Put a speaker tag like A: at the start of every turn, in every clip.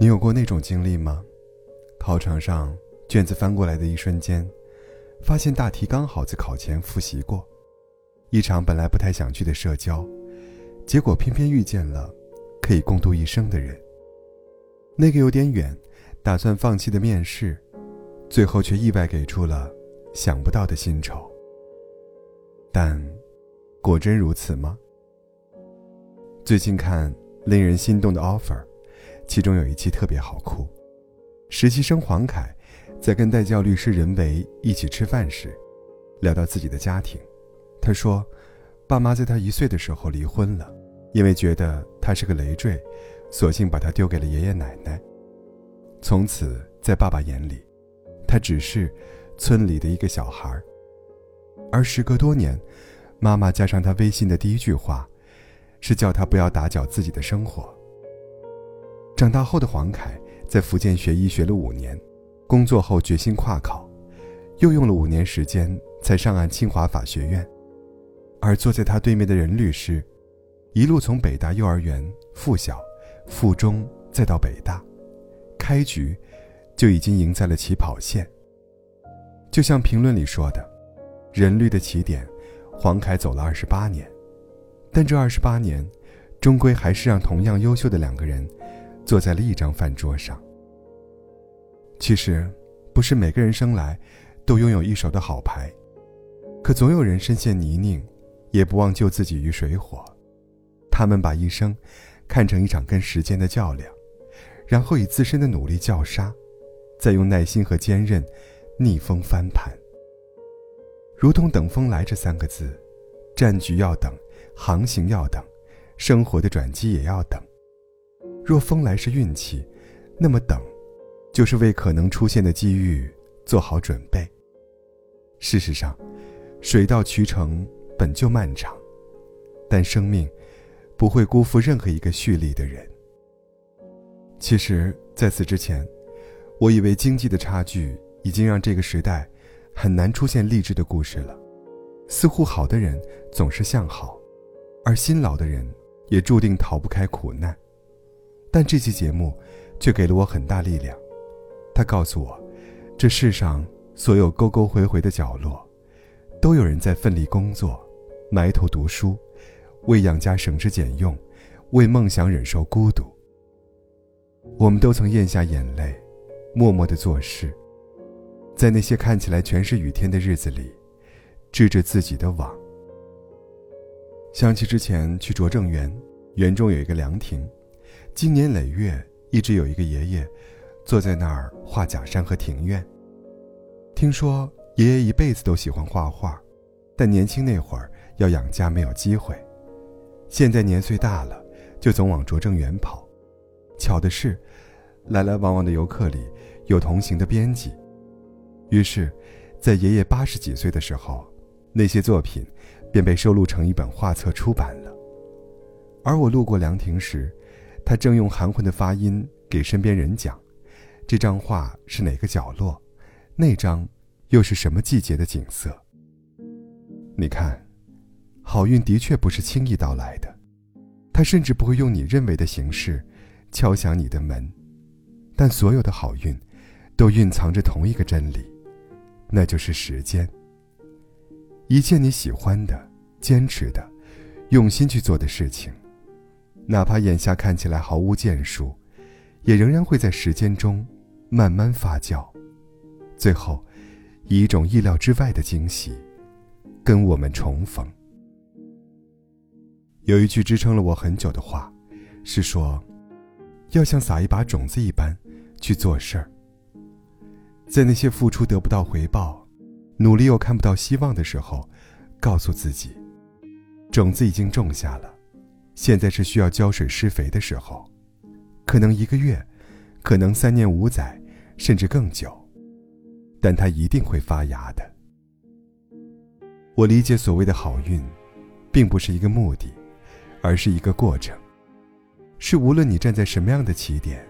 A: 你有过那种经历吗？考场上卷子翻过来的一瞬间，发现大题刚好在考前复习过。一场本来不太想去的社交，结果偏偏遇见了可以共度一生的人。那个有点远，打算放弃的面试，最后却意外给出了想不到的薪酬。但，果真如此吗？最近看令人心动的 offer。其中有一期特别好哭，实习生黄凯在跟代教律师任维一起吃饭时，聊到自己的家庭，他说，爸妈在他一岁的时候离婚了，因为觉得他是个累赘，索性把他丢给了爷爷奶奶。从此，在爸爸眼里，他只是村里的一个小孩而时隔多年，妈妈加上他微信的第一句话，是叫他不要打搅自己的生活。长大后的黄凯在福建学医学了五年，工作后决心跨考，又用了五年时间才上岸清华法学院。而坐在他对面的任律师，一路从北大幼儿园附小、附中再到北大，开局就已经赢在了起跑线。就像评论里说的，人律的起点，黄凯走了二十八年，但这二十八年，终归还是让同样优秀的两个人。坐在了一张饭桌上。其实，不是每个人生来都拥有一手的好牌，可总有人深陷泥泞，也不忘救自己于水火。他们把一生看成一场跟时间的较量，然后以自身的努力叫杀，再用耐心和坚韧逆风翻盘。如同“等风来”这三个字，战局要等，航行要等，生活的转机也要等。若风来是运气，那么等，就是为可能出现的机遇做好准备。事实上，水到渠成本就漫长，但生命不会辜负任何一个蓄力的人。其实，在此之前，我以为经济的差距已经让这个时代很难出现励志的故事了。似乎好的人总是向好，而辛劳的人也注定逃不开苦难。但这期节目，却给了我很大力量。他告诉我，这世上所有沟沟回回的角落，都有人在奋力工作，埋头读书，为养家省吃俭用，为梦想忍受孤独。我们都曾咽下眼泪，默默的做事，在那些看起来全是雨天的日子里，织着自己的网。想起之前去拙政园，园中有一个凉亭。经年累月，一直有一个爷爷坐在那儿画假山和庭院。听说爷爷一辈子都喜欢画画，但年轻那会儿要养家没有机会。现在年岁大了，就总往拙政园跑。巧的是，来来往往的游客里有同行的编辑。于是，在爷爷八十几岁的时候，那些作品便被收录成一本画册出版了。而我路过凉亭时，他正用含混的发音给身边人讲：“这张画是哪个角落？那张又是什么季节的景色？”你看，好运的确不是轻易到来的，他甚至不会用你认为的形式敲响你的门。但所有的好运，都蕴藏着同一个真理，那就是时间。一切你喜欢的、坚持的、用心去做的事情。哪怕眼下看起来毫无建树，也仍然会在时间中慢慢发酵，最后以一种意料之外的惊喜跟我们重逢。有一句支撑了我很久的话，是说，要像撒一把种子一般去做事儿。在那些付出得不到回报、努力又看不到希望的时候，告诉自己，种子已经种下了。现在是需要浇水施肥的时候，可能一个月，可能三年五载，甚至更久，但它一定会发芽的。我理解所谓的好运，并不是一个目的，而是一个过程，是无论你站在什么样的起点，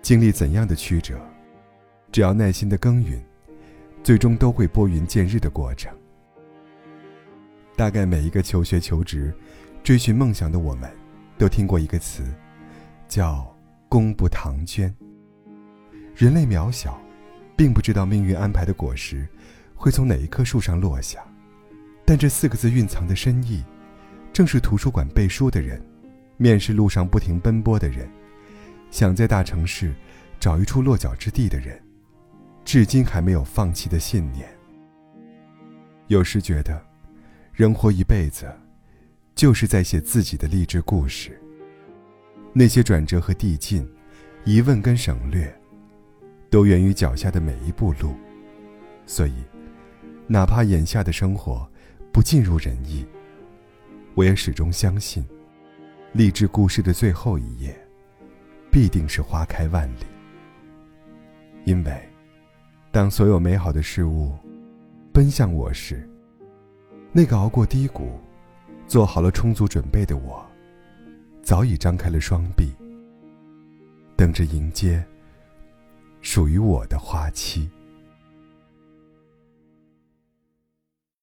A: 经历怎样的曲折，只要耐心的耕耘，最终都会拨云见日的过程。大概每一个求学求职。追寻梦想的我们，都听过一个词，叫功不唐捐。人类渺小，并不知道命运安排的果实会从哪一棵树上落下，但这四个字蕴藏的深意，正是图书馆背书的人，面试路上不停奔波的人，想在大城市找一处落脚之地的人，至今还没有放弃的信念。有时觉得，人活一辈子，就是在写自己的励志故事。那些转折和递进，疑问跟省略。都源于脚下的每一步路，所以，哪怕眼下的生活不尽如人意，我也始终相信，励志故事的最后一页，必定是花开万里。因为，当所有美好的事物奔向我时，那个熬过低谷、做好了充足准备的我，早已张开了双臂，等着迎接。属于我的花期。